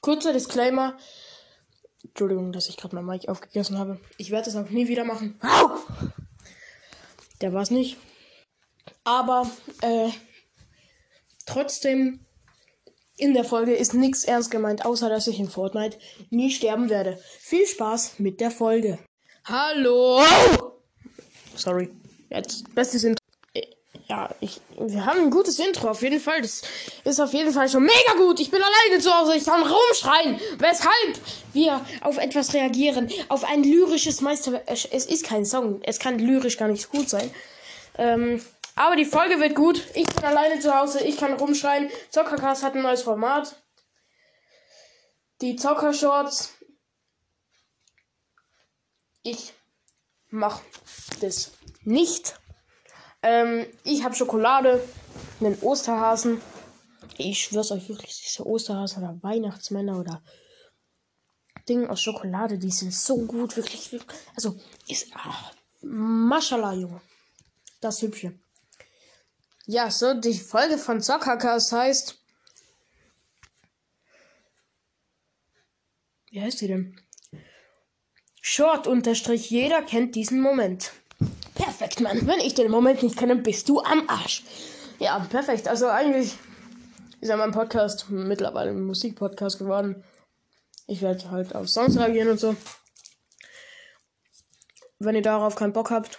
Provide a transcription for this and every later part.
Kurzer Disclaimer. Entschuldigung, dass ich gerade mein Mic aufgegessen habe. Ich werde es auch nie wieder machen. Der war es nicht. Aber äh, trotzdem, in der Folge ist nichts ernst gemeint, außer dass ich in Fortnite nie sterben werde. Viel Spaß mit der Folge. Hallo! Sorry. Jetzt bestes Intro. Ja, ich, wir haben ein gutes Intro, auf jeden Fall. Das ist auf jeden Fall schon mega gut. Ich bin alleine zu Hause, ich kann rumschreien. Weshalb wir auf etwas reagieren. Auf ein lyrisches Meister. Es ist kein Song. Es kann lyrisch gar nicht gut sein. Ähm, aber die Folge wird gut. Ich bin alleine zu Hause, ich kann rumschreien. Zockercast hat ein neues Format. Die Zockershorts. Ich mach das nicht. Ähm, ich habe Schokolade, einen Osterhasen. Ich schwör's euch wirklich, diese Osterhasen oder Weihnachtsmänner oder Ding aus Schokolade, die sind so gut, wirklich. wirklich also, ist. Ach, Maschallah, Junge. Das Hübsche. Ja, so, die Folge von Zockercast heißt. Wie heißt die denn? Short unterstrich jeder kennt diesen Moment. Mann. Wenn ich den Moment nicht kenne, bist du am Arsch. Ja, perfekt. Also eigentlich ist ja mein Podcast mittlerweile ein Musikpodcast geworden. Ich werde halt auf Songs reagieren und so. Wenn ihr darauf keinen Bock habt,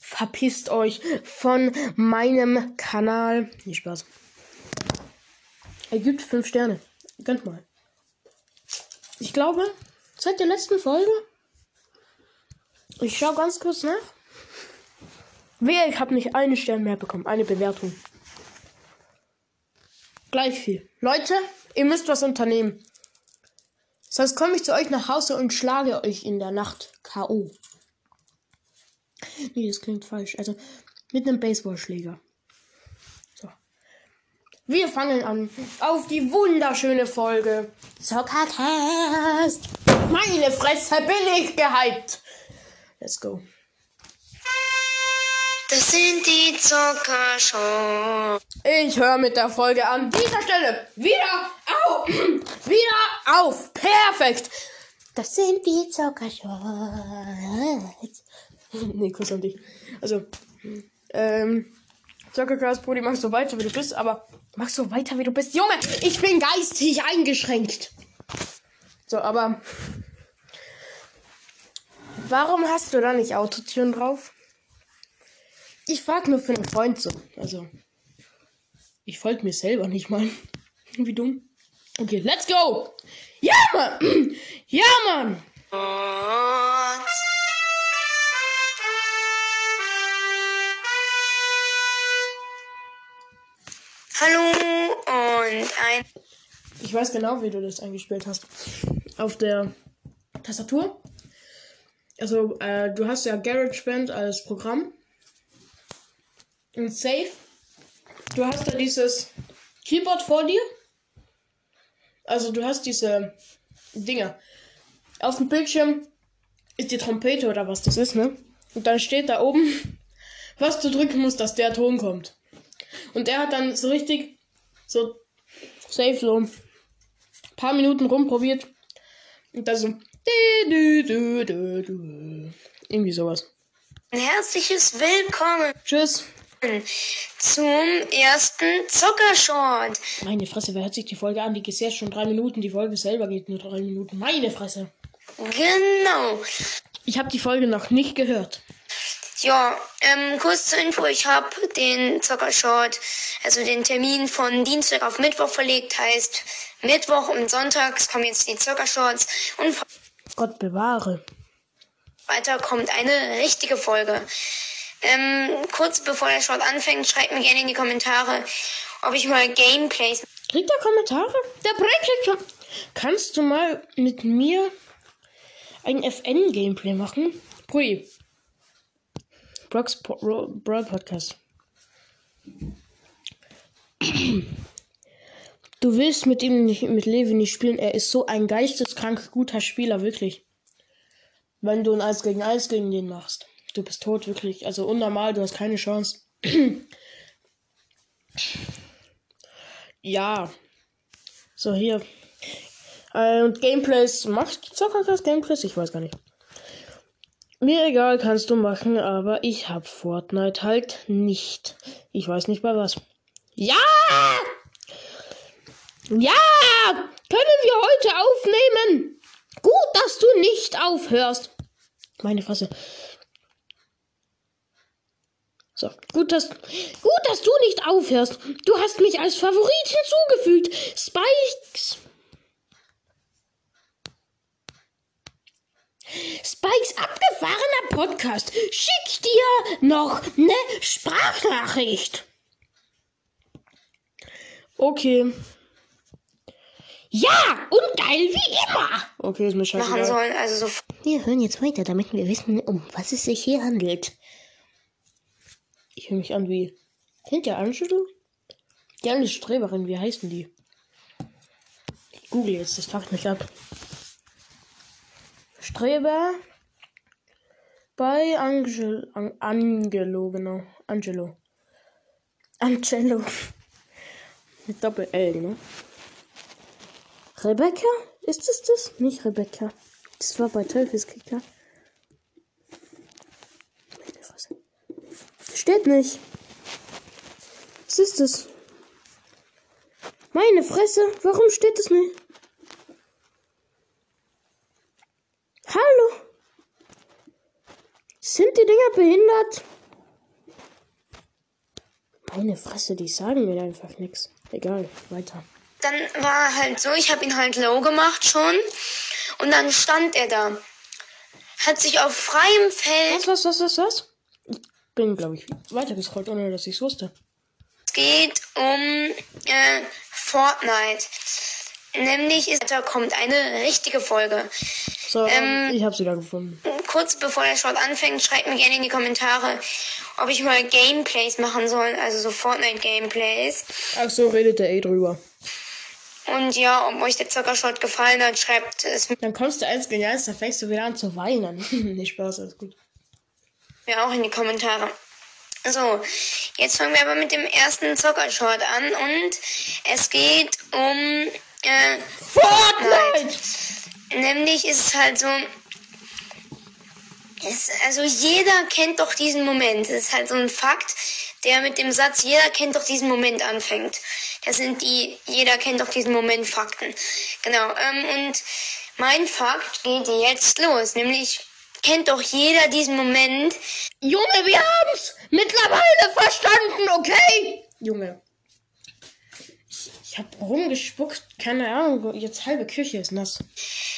verpisst euch von meinem Kanal. Nicht Spaß. Er gibt 5 Sterne. Gönnt mal. Ich glaube, seit der letzten Folge. Ich schau ganz kurz nach. Wer, ich habe nicht einen Stern mehr bekommen. Eine Bewertung. Gleich viel. Leute, ihr müsst was unternehmen. Sonst komme ich zu euch nach Hause und schlage euch in der Nacht K.O. Nee, das klingt falsch. Also mit einem Baseballschläger. So. Wir fangen an auf die wunderschöne Folge Zockercast. Meine Fresse, bin ich gehypt. Let's go. Das sind die Zuckershow. Ich höre mit der Folge an dieser Stelle wieder auf. wieder auf. Perfekt. Das sind die Zuckershows. nee, Kuss an dich. Also, ähm, Zuckercast, Brudi, mach so weiter, wie du bist, aber mach so weiter, wie du bist. Junge, ich bin geistig eingeschränkt. So, aber warum hast du da nicht Autotüren drauf? Ich frag nur für einen Freund so. Also, ich folge mir selber nicht mal. Wie dumm. Okay, let's go! Ja, Mann! Ja, Mann! Und Hallo und ein Ich weiß genau, wie du das eingespielt hast. Auf der Tastatur. Also, äh, du hast ja GarageBand als Programm. Und Safe. Du hast da dieses Keyboard vor dir. Also, du hast diese Dinger. Auf dem Bildschirm ist die Trompete oder was das ist, ne? Und dann steht da oben, was du drücken musst, dass der Ton kommt. Und er hat dann so richtig, so safe so ein paar Minuten rumprobiert. Und dann so, irgendwie sowas. herzliches Willkommen Tschüss. Zum ersten Zuckershort. Meine Fresse, wer hört sich die Folge an? Die geht jetzt schon drei Minuten. Die Folge selber geht nur drei Minuten. Meine Fresse. Genau. Ich habe die Folge noch nicht gehört. Ja, ähm, kurz zur Info, ich habe den Zuckershort, also den Termin von Dienstag auf Mittwoch verlegt, heißt Mittwoch und Sonntags kommen jetzt die Zuckershorts und Gott bewahre. weiter kommt eine richtige Folge. Ähm, kurz bevor der Short anfängt, schreibt mir gerne in die Kommentare, ob ich mal Gameplays Kriegt er Kommentare? Der Break kriegt schon. Kannst du mal mit mir ein FN-Gameplay machen? Pui. Brocks Brawl Podcast. Du willst mit ihm nicht, mit Levi nicht spielen. Er ist so ein geisteskrank guter Spieler, wirklich. Wenn du ein 1 gegen 1 gegen den machst. Du bist tot, wirklich. Also unnormal, du hast keine Chance. ja. So, hier. Äh, und Gameplays. Macht Zockercast Gameplays? Ich weiß gar nicht. Mir egal, kannst du machen, aber ich hab Fortnite halt nicht. Ich weiß nicht bei was. Ja! Ja! Können wir heute aufnehmen? Gut, dass du nicht aufhörst. Meine Fresse. So, gut, dass, gut, dass du nicht aufhörst. Du hast mich als Favorit hinzugefügt. Spikes. Spikes abgefahrener Podcast. Schick dir noch ne Sprachnachricht. Okay. Ja, und geil wie immer. Okay, ist mir machen scheißegal. sollen. Also so Wir hören jetzt weiter, damit wir wissen, um was es sich hier handelt. Ich höre mich an wie. Kennt ihr Angelo? Die eine Streberin, wie heißen die? Ich google jetzt, das fuckt mich ab. Streber bei Angel, An Angelo, genau. Angelo. Angelo. Mit Doppel-L, ne? Rebecca? Ist es das? Nicht Rebecca. Das war bei Teufelskicker. Meine Fresse. Steht nicht. Was ist das? Meine Fresse, warum steht es nicht? Hallo? Sind die Dinger behindert? Meine Fresse, die sagen mir einfach nichts. Egal, weiter. dann war halt so, ich habe ihn halt low gemacht schon. Und dann stand er da. Hat sich auf freiem Feld Was, was, was, was, was? Ich bin, glaube ich, weitergescrollt, ohne dass ich es wusste. Es geht um äh, Fortnite. Nämlich ist, da kommt eine richtige Folge. So, Ähm, ich habe sie da gefunden. Kurz bevor der Short anfängt, schreibt mir gerne in die Kommentare, ob ich mal Gameplays machen soll, also so Fortnite-Gameplays. Ach so, redet der eh drüber. Und ja, ob euch der Zuckershot gefallen hat, schreibt es Dann kommst du eins genial, da fängst du wieder an zu weinen. nicht Spaß, alles gut. Mir auch in die Kommentare. So, jetzt fangen wir aber mit dem ersten Zockershot an und es geht um äh, Fortnite. Nämlich ist es halt so, es, also jeder kennt doch diesen Moment. Das ist halt so ein Fakt, der mit dem Satz, jeder kennt doch diesen Moment anfängt. Das sind die, jeder kennt doch diesen Moment Fakten. Genau, ähm, und mein Fakt geht jetzt los, nämlich kennt doch jeder diesen Moment, Junge, wir haben's mittlerweile verstanden, okay? Junge. Ich, ich hab rumgespuckt, keine Ahnung, jetzt halbe Küche ist nass.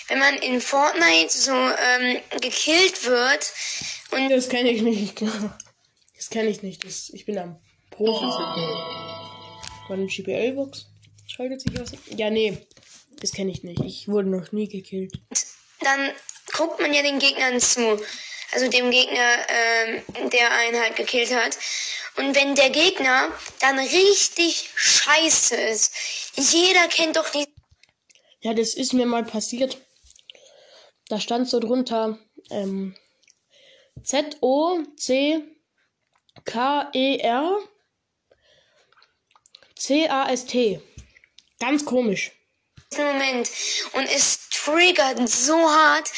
wenn man in Fortnite so ähm, gekillt wird und Das kenne ich nicht. Das kenne ich nicht. Das, ich bin am Profi. War eine GPL-Box? Schaltet sich was? Ja, nee. Das kenne ich nicht. Ich wurde noch nie gekillt. dann guckt man ja den Gegnern zu. Also dem Gegner, ähm, der einen halt gekillt hat. Und wenn der Gegner dann richtig scheiße ist, jeder kennt doch die Ja, das ist mir mal passiert. Da stand so drunter ähm, Z-O-C-K-E-R C-A-S-T. Ganz komisch. Moment. Und es triggert so hart.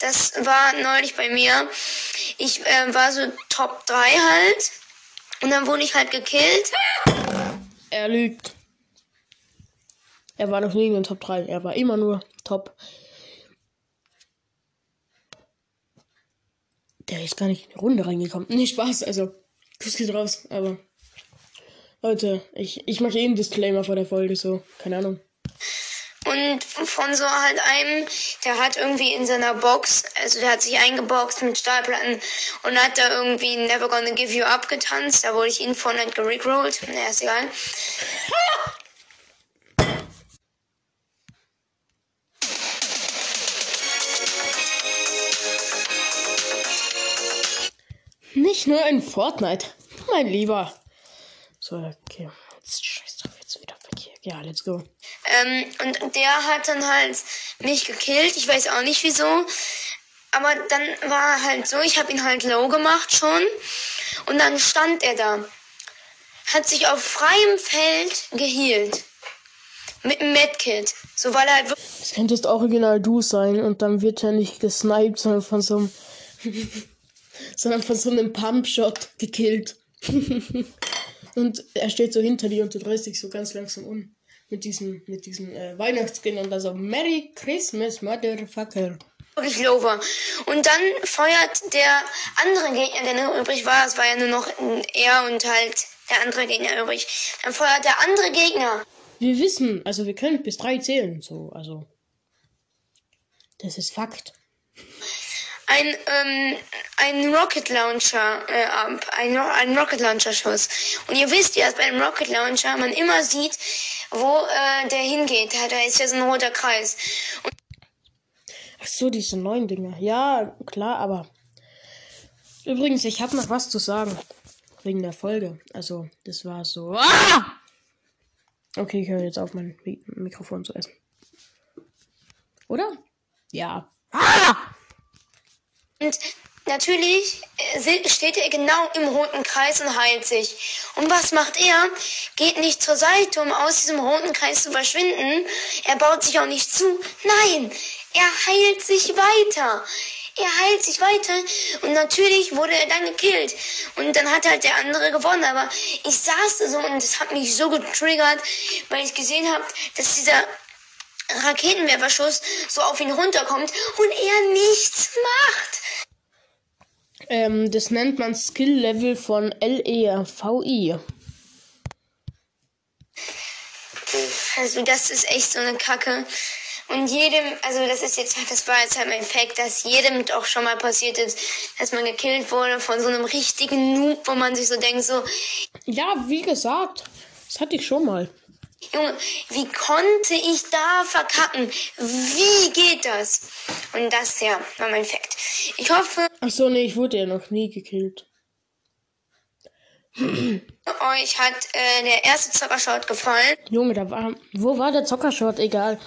Das war neulich bei mir. Ich äh, war so Top 3 halt. Und dann wurde ich halt gekillt. Er lügt. Er war noch nie in den Top 3. Er war immer nur Top. Der ist gar nicht in die Runde reingekommen. Nicht Spaß, also. Kuss geht raus, aber. Leute, ich, ich mache eh einen Disclaimer vor der Folge, so. Keine Ahnung. Und von so halt einem, der hat irgendwie in seiner Box, also der hat sich eingeboxt mit Stahlplatten und hat da irgendwie Never Gonna Give You Up getanzt. Da wurde ich von halt gerickrollt. Naja, ist egal. Nicht nur in Fortnite, mein Lieber. So, okay. Jetzt scheiß drauf, jetzt wieder Verkehr. Ja, let's go. Ähm, und der hat dann halt mich gekillt. Ich weiß auch nicht wieso. Aber dann war halt so, ich habe ihn halt low gemacht schon. Und dann stand er da. Hat sich auf freiem Feld gehealt. mit einem Medkit. So weil er halt Das könntest original du sein und dann wird er nicht gesniped, sondern von so einem, sondern von so einem Pumpshot gekillt. und er steht so hinter dir und du drehst dich so ganz langsam um. Mit diesem, mit diesem äh, Weihnachtsskin und dann so Merry Christmas, Motherfucker. war. Und dann feuert der andere Gegner, der noch übrig war, es war ja nur noch er und halt der andere Gegner übrig. Dann feuert der andere Gegner Wir wissen, also wir können bis drei zählen, so, also. Das ist Fakt. ein, ähm, ein Rocket Launcher äh, ein, ein Rocket Launcher Schuss. Und ihr wisst ja, dass bei einem Rocket Launcher man immer sieht, wo äh, der hingeht. Da, ist ja so ein roter Kreis. Und Ach so, diese neuen Dinger. Ja, klar, aber. Übrigens, ich habe noch was zu sagen. Wegen der Folge. Also, das war so. Ah! Okay, ich höre jetzt auf, mein Mi Mikrofon zu essen. Oder? Ja. Und natürlich äh, steht er genau im roten Kreis und heilt sich. Und was macht er? Geht nicht zur Seite, um aus diesem roten Kreis zu verschwinden. Er baut sich auch nicht zu. Nein, er heilt sich weiter. Er heilt sich weiter und natürlich wurde er dann gekillt. Und dann hat halt der andere gewonnen. Aber ich saß da so und das hat mich so getriggert, weil ich gesehen habe, dass dieser Raketenwerferschuss so auf ihn runterkommt und er nichts macht. Ähm, das nennt man Skill-Level von LEVI. Also das ist echt so eine Kacke. Und jedem, also das ist jetzt, das war jetzt halt mein Fact, dass jedem doch schon mal passiert ist, dass man gekillt wurde von so einem richtigen Noob, wo man sich so denkt, so, Ja, wie gesagt. Das hatte ich schon mal. Junge, wie konnte ich da verkacken? Wie geht das? Und das, ja, war mein Fact. Ich hoffe, Ach so, nee, ich wurde ja noch nie gekillt. euch hat äh, der erste Zockershot gefallen. Junge, da war. Wo war der Zockershot? Egal.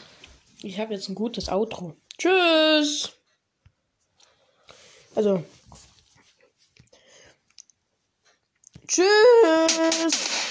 Ich habe jetzt ein gutes Outro. Tschüss. Also. Tschüss.